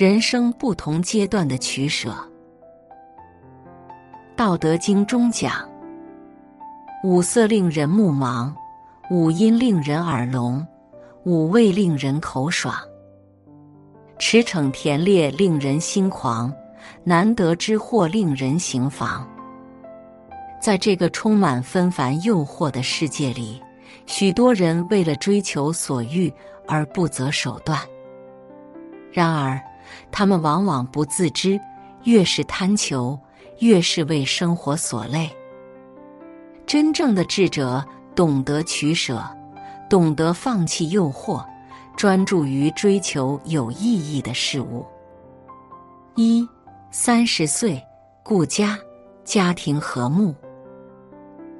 人生不同阶段的取舍。《道德经》中讲：“五色令人目盲，五音令人耳聋，五味令人口爽。驰骋田猎令人心狂，难得之货令人行妨。”在这个充满纷繁诱惑的世界里，许多人为了追求所欲而不择手段。然而，他们往往不自知，越是贪求，越是为生活所累。真正的智者懂得取舍，懂得放弃诱惑，专注于追求有意义的事物。一三十岁，顾家，家庭和睦。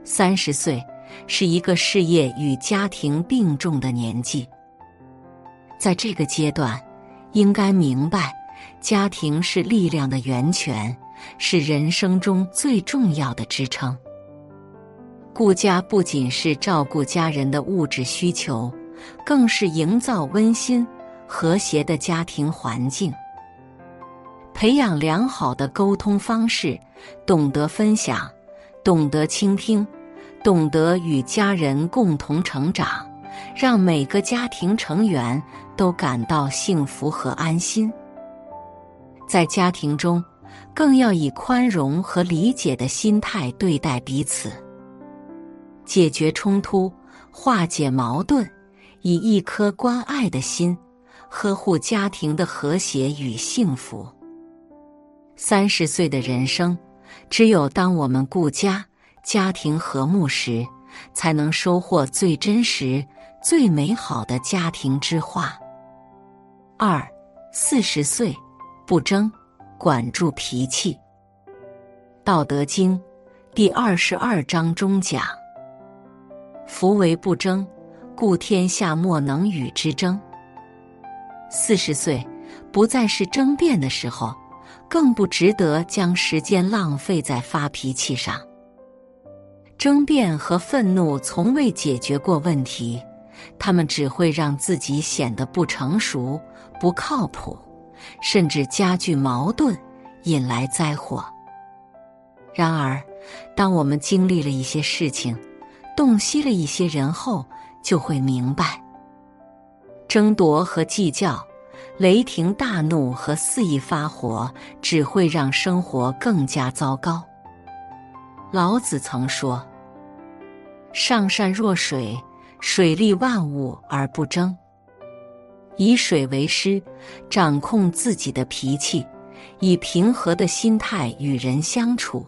三十岁是一个事业与家庭并重的年纪，在这个阶段。应该明白，家庭是力量的源泉，是人生中最重要的支撑。顾家不仅是照顾家人的物质需求，更是营造温馨和谐的家庭环境。培养良好的沟通方式，懂得分享，懂得倾听，懂得与家人共同成长。让每个家庭成员都感到幸福和安心。在家庭中，更要以宽容和理解的心态对待彼此，解决冲突，化解矛盾，以一颗关爱的心呵护家庭的和谐与幸福。三十岁的人生，只有当我们顾家、家庭和睦时，才能收获最真实。最美好的家庭之话。二四十岁不争，管住脾气。《道德经》第二十二章中讲：“夫为不争，故天下莫能与之争。”四十岁不再是争辩的时候，更不值得将时间浪费在发脾气上。争辩和愤怒从未解决过问题。他们只会让自己显得不成熟、不靠谱，甚至加剧矛盾，引来灾祸。然而，当我们经历了一些事情，洞悉了一些人后，就会明白：争夺和计较、雷霆大怒和肆意发火，只会让生活更加糟糕。老子曾说：“上善若水。”水利万物而不争，以水为师，掌控自己的脾气，以平和的心态与人相处，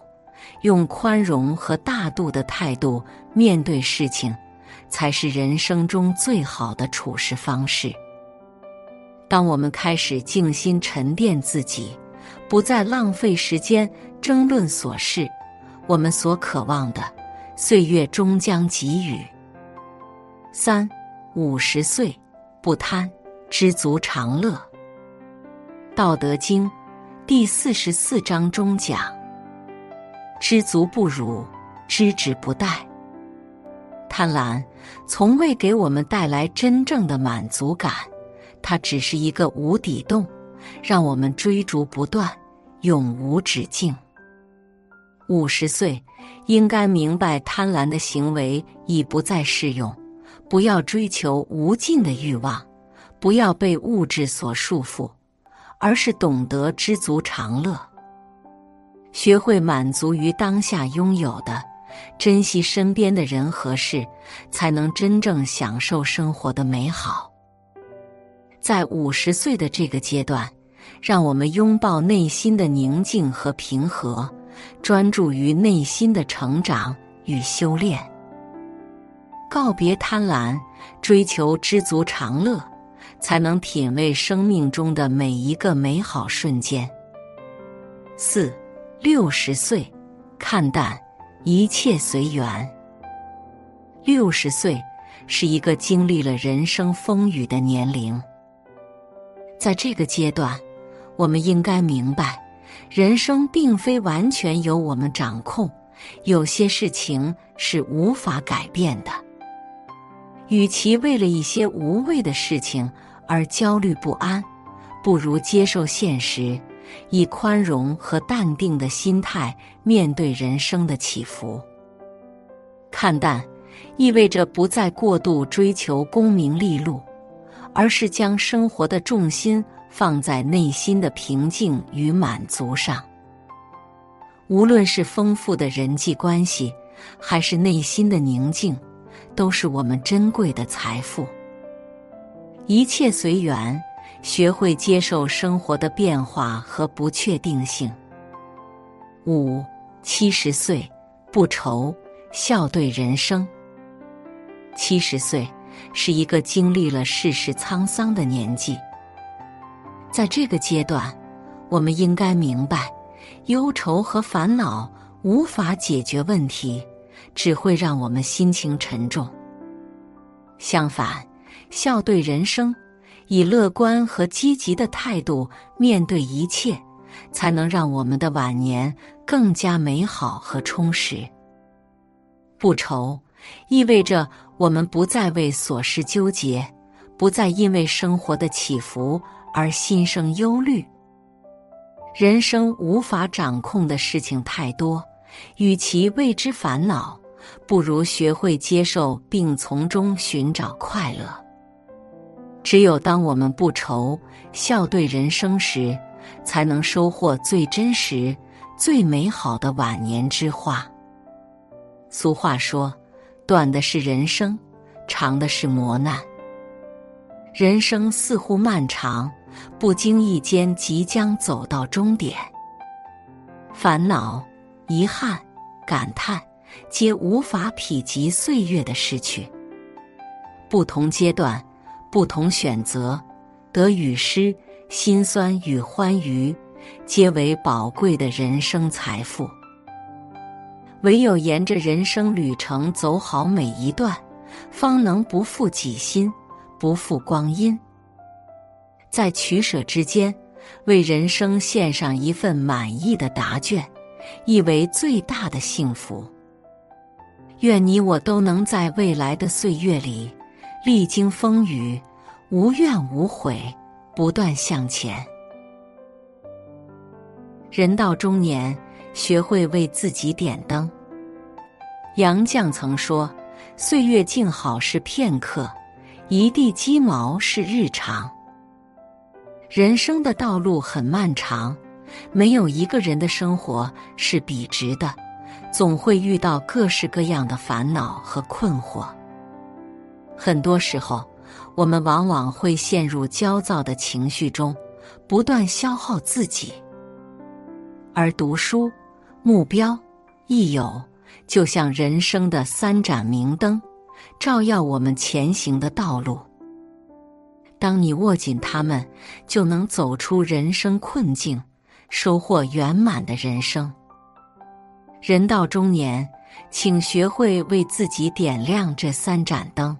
用宽容和大度的态度面对事情，才是人生中最好的处事方式。当我们开始静心沉淀自己，不再浪费时间争论琐事，我们所渴望的岁月终将给予。三五十岁不贪，知足常乐。《道德经》第四十四章中讲：“知足不辱，知止不殆。”贪婪从未给我们带来真正的满足感，它只是一个无底洞，让我们追逐不断，永无止境。五十岁应该明白，贪婪的行为已不再适用。不要追求无尽的欲望，不要被物质所束缚，而是懂得知足常乐，学会满足于当下拥有的，珍惜身边的人和事，才能真正享受生活的美好。在五十岁的这个阶段，让我们拥抱内心的宁静和平和，专注于内心的成长与修炼。告别贪婪，追求知足常乐，才能品味生命中的每一个美好瞬间。四六十岁，看淡一切随缘。六十岁是一个经历了人生风雨的年龄，在这个阶段，我们应该明白，人生并非完全由我们掌控，有些事情是无法改变的。与其为了一些无谓的事情而焦虑不安，不如接受现实，以宽容和淡定的心态面对人生的起伏。看淡，意味着不再过度追求功名利禄，而是将生活的重心放在内心的平静与满足上。无论是丰富的人际关系，还是内心的宁静，都是我们珍贵的财富。一切随缘，学会接受生活的变化和不确定性。五七十岁不愁，笑对人生。七十岁是一个经历了世事沧桑的年纪，在这个阶段，我们应该明白。忧愁和烦恼无法解决问题，只会让我们心情沉重。相反，笑对人生，以乐观和积极的态度面对一切，才能让我们的晚年更加美好和充实。不愁，意味着我们不再为琐事纠结，不再因为生活的起伏而心生忧虑。人生无法掌控的事情太多，与其为之烦恼，不如学会接受并从中寻找快乐。只有当我们不愁、笑对人生时，才能收获最真实、最美好的晚年之花。俗话说：“短的是人生，长的是磨难。”人生似乎漫长。不经意间，即将走到终点。烦恼、遗憾、感叹，皆无法匹及岁月的逝去。不同阶段，不同选择，得与失，辛酸与欢愉，皆为宝贵的人生财富。唯有沿着人生旅程走好每一段，方能不负己心，不负光阴。在取舍之间，为人生献上一份满意的答卷，亦为最大的幸福。愿你我都能在未来的岁月里，历经风雨，无怨无悔，不断向前。人到中年，学会为自己点灯。杨绛曾说：“岁月静好是片刻，一地鸡毛是日常。”人生的道路很漫长，没有一个人的生活是笔直的，总会遇到各式各样的烦恼和困惑。很多时候，我们往往会陷入焦躁的情绪中，不断消耗自己。而读书、目标、益友，就像人生的三盏明灯，照耀我们前行的道路。当你握紧它们，就能走出人生困境，收获圆满的人生。人到中年，请学会为自己点亮这三盏灯。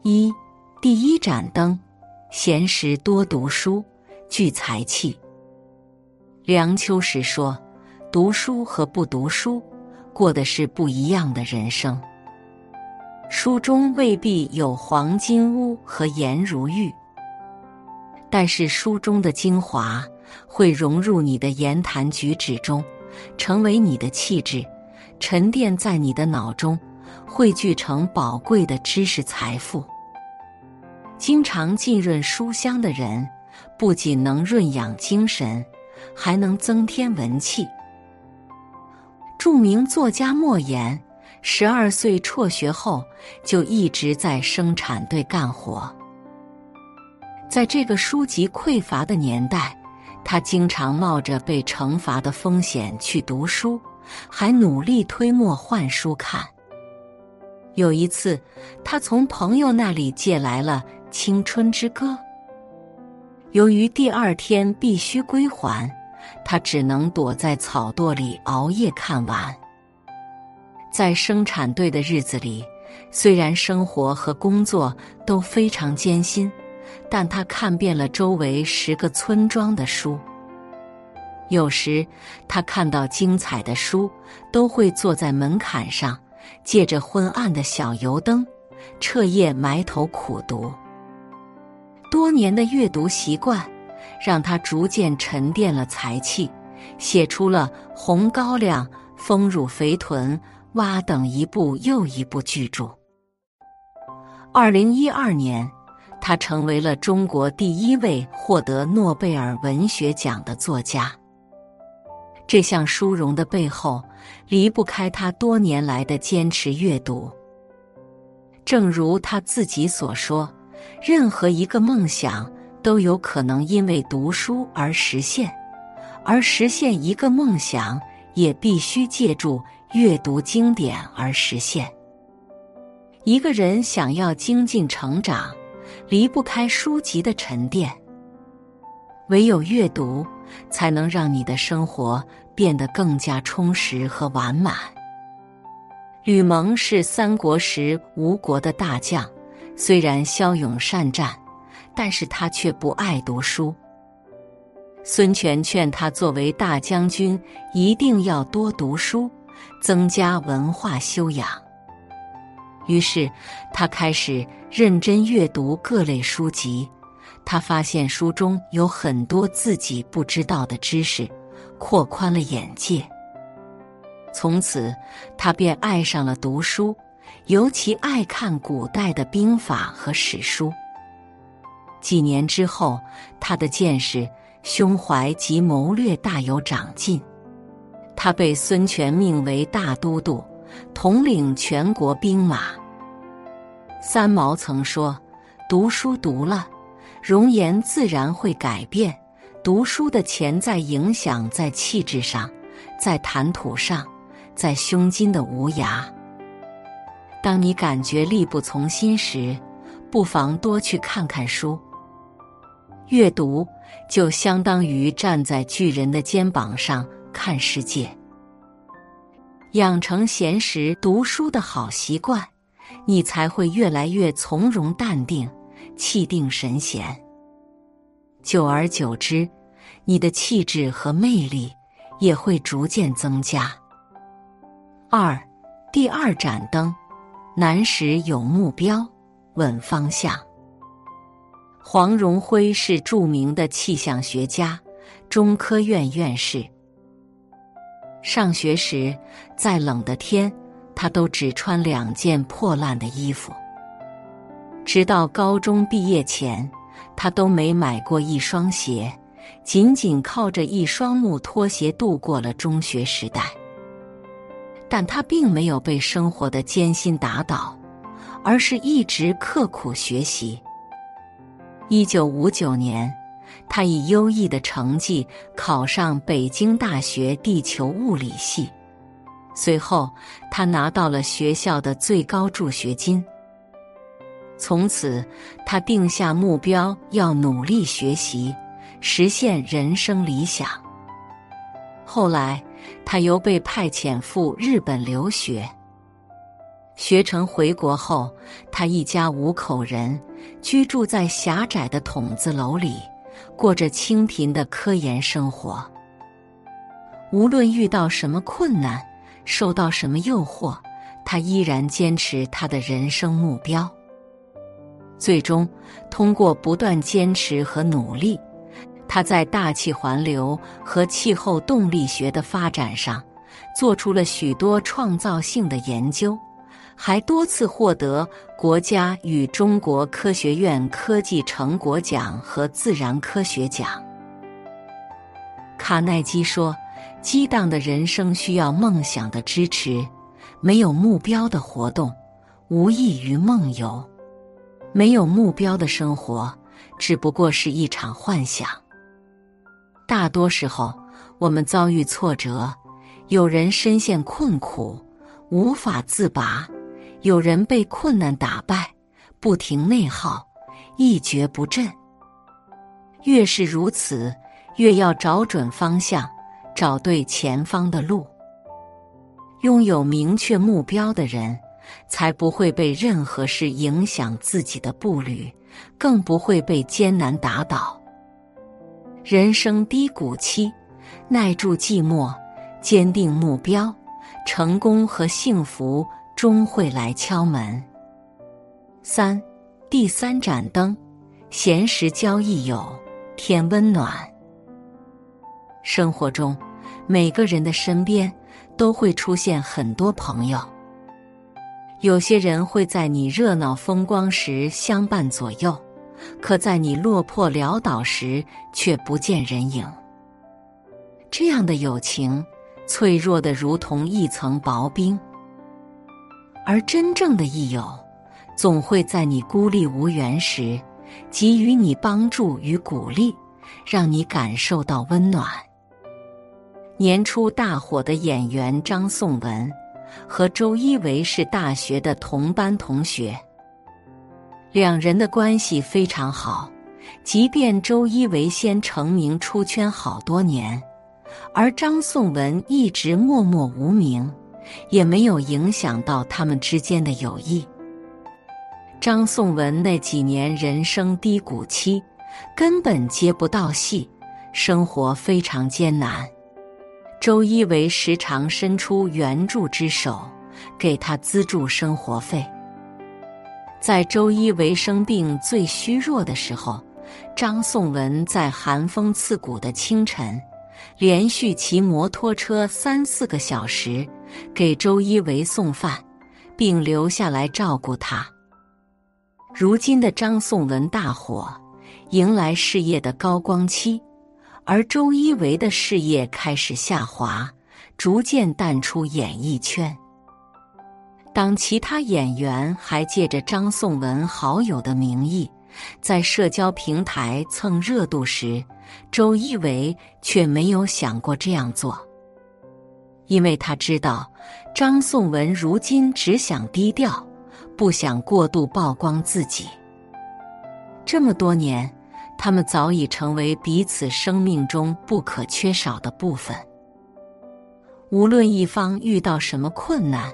一，第一盏灯，闲时多读书，聚财气。梁秋实说：“读书和不读书，过的是不一样的人生。”书中未必有黄金屋和颜如玉，但是书中的精华会融入你的言谈举止中，成为你的气质，沉淀在你的脑中，汇聚成宝贵的知识财富。经常浸润书香的人，不仅能润养精神，还能增添文气。著名作家莫言。十二岁辍学后，就一直在生产队干活。在这个书籍匮乏的年代，他经常冒着被惩罚的风险去读书，还努力推磨换书看。有一次，他从朋友那里借来了《青春之歌》，由于第二天必须归还，他只能躲在草垛里熬夜看完。在生产队的日子里，虽然生活和工作都非常艰辛，但他看遍了周围十个村庄的书。有时，他看到精彩的书，都会坐在门槛上，借着昏暗的小油灯，彻夜埋头苦读。多年的阅读习惯，让他逐渐沉淀了才气，写出了《红高粱》《丰乳肥臀》《蛙》等一部又一部巨著。二零一二年，他成为了中国第一位获得诺贝尔文学奖的作家。这项殊荣的背后，离不开他多年来的坚持阅读。正如他自己所说。任何一个梦想都有可能因为读书而实现，而实现一个梦想也必须借助阅读经典而实现。一个人想要精进成长，离不开书籍的沉淀。唯有阅读，才能让你的生活变得更加充实和完满。吕蒙是三国时吴国的大将。虽然骁勇善战，但是他却不爱读书。孙权劝他作为大将军，一定要多读书，增加文化修养。于是他开始认真阅读各类书籍，他发现书中有很多自己不知道的知识，扩宽了眼界。从此，他便爱上了读书。尤其爱看古代的兵法和史书。几年之后，他的见识、胸怀及谋略大有长进。他被孙权命为大都督，统领全国兵马。三毛曾说：“读书读了，容颜自然会改变。读书的潜在影响在气质上，在谈吐上，在胸襟的无涯。”当你感觉力不从心时，不妨多去看看书。阅读就相当于站在巨人的肩膀上看世界。养成闲时读书的好习惯，你才会越来越从容淡定、气定神闲。久而久之，你的气质和魅力也会逐渐增加。二，第二盏灯。难时有目标，稳方向。黄荣辉是著名的气象学家，中科院院士。上学时，再冷的天，他都只穿两件破烂的衣服。直到高中毕业前，他都没买过一双鞋，仅仅靠着一双木拖鞋度过了中学时代。但他并没有被生活的艰辛打倒，而是一直刻苦学习。一九五九年，他以优异的成绩考上北京大学地球物理系，随后他拿到了学校的最高助学金。从此，他定下目标，要努力学习，实现人生理想。后来。他又被派遣赴日本留学，学成回国后，他一家五口人居住在狭窄的筒子楼里，过着清贫的科研生活。无论遇到什么困难，受到什么诱惑，他依然坚持他的人生目标。最终，通过不断坚持和努力。他在大气环流和气候动力学的发展上，做出了许多创造性的研究，还多次获得国家与中国科学院科技成果奖和自然科学奖。卡耐基说：“激荡的人生需要梦想的支持，没有目标的活动无异于梦游，没有目标的生活只不过是一场幻想。”大多时候，我们遭遇挫折，有人深陷困苦无法自拔，有人被困难打败，不停内耗，一蹶不振。越是如此，越要找准方向，找对前方的路。拥有明确目标的人，才不会被任何事影响自己的步履，更不会被艰难打倒。人生低谷期，耐住寂寞，坚定目标，成功和幸福终会来敲门。三，第三盏灯，闲时交益友，添温暖。生活中，每个人的身边都会出现很多朋友。有些人会在你热闹风光时相伴左右，可在你落魄潦倒时却不见人影。这样的友情，脆弱的如同一层薄冰。而真正的益友，总会在你孤立无援时，给予你帮助与鼓励，让你感受到温暖。年初大火的演员张颂文。和周一围是大学的同班同学，两人的关系非常好。即便周一围先成名出圈好多年，而张颂文一直默默无名，也没有影响到他们之间的友谊。张颂文那几年人生低谷期，根本接不到戏，生活非常艰难。周一围时常伸出援助之手，给他资助生活费。在周一围生病最虚弱的时候，张颂文在寒风刺骨的清晨，连续骑摩托车三四个小时给周一围送饭，并留下来照顾他。如今的张颂文大火，迎来事业的高光期。而周一围的事业开始下滑，逐渐淡出演艺圈。当其他演员还借着张颂文好友的名义，在社交平台蹭热度时，周一围却没有想过这样做，因为他知道张颂文如今只想低调，不想过度曝光自己。这么多年。他们早已成为彼此生命中不可缺少的部分。无论一方遇到什么困难，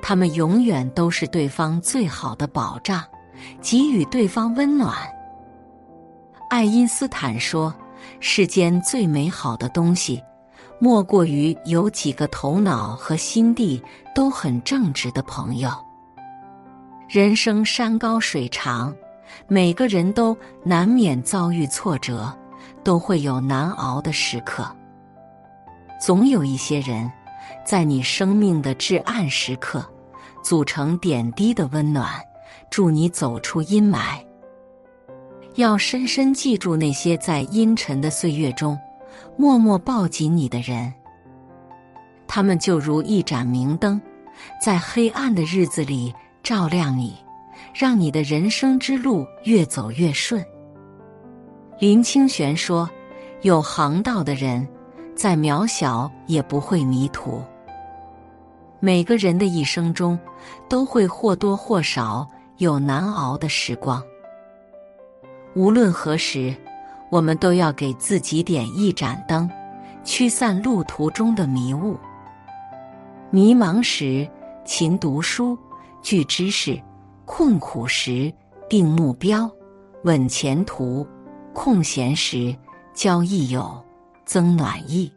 他们永远都是对方最好的保障，给予对方温暖。爱因斯坦说：“世间最美好的东西，莫过于有几个头脑和心地都很正直的朋友。”人生山高水长。每个人都难免遭遇挫折，都会有难熬的时刻。总有一些人，在你生命的至暗时刻，组成点滴的温暖，助你走出阴霾。要深深记住那些在阴沉的岁月中，默默抱紧你的人。他们就如一盏明灯，在黑暗的日子里照亮你。让你的人生之路越走越顺。林清玄说：“有航道的人，再渺小也不会迷途。”每个人的一生中，都会或多或少有难熬的时光。无论何时，我们都要给自己点一盏灯，驱散路途中的迷雾。迷茫时，勤读书，聚知识。困苦时定目标，稳前途；空闲时交益友，增暖意。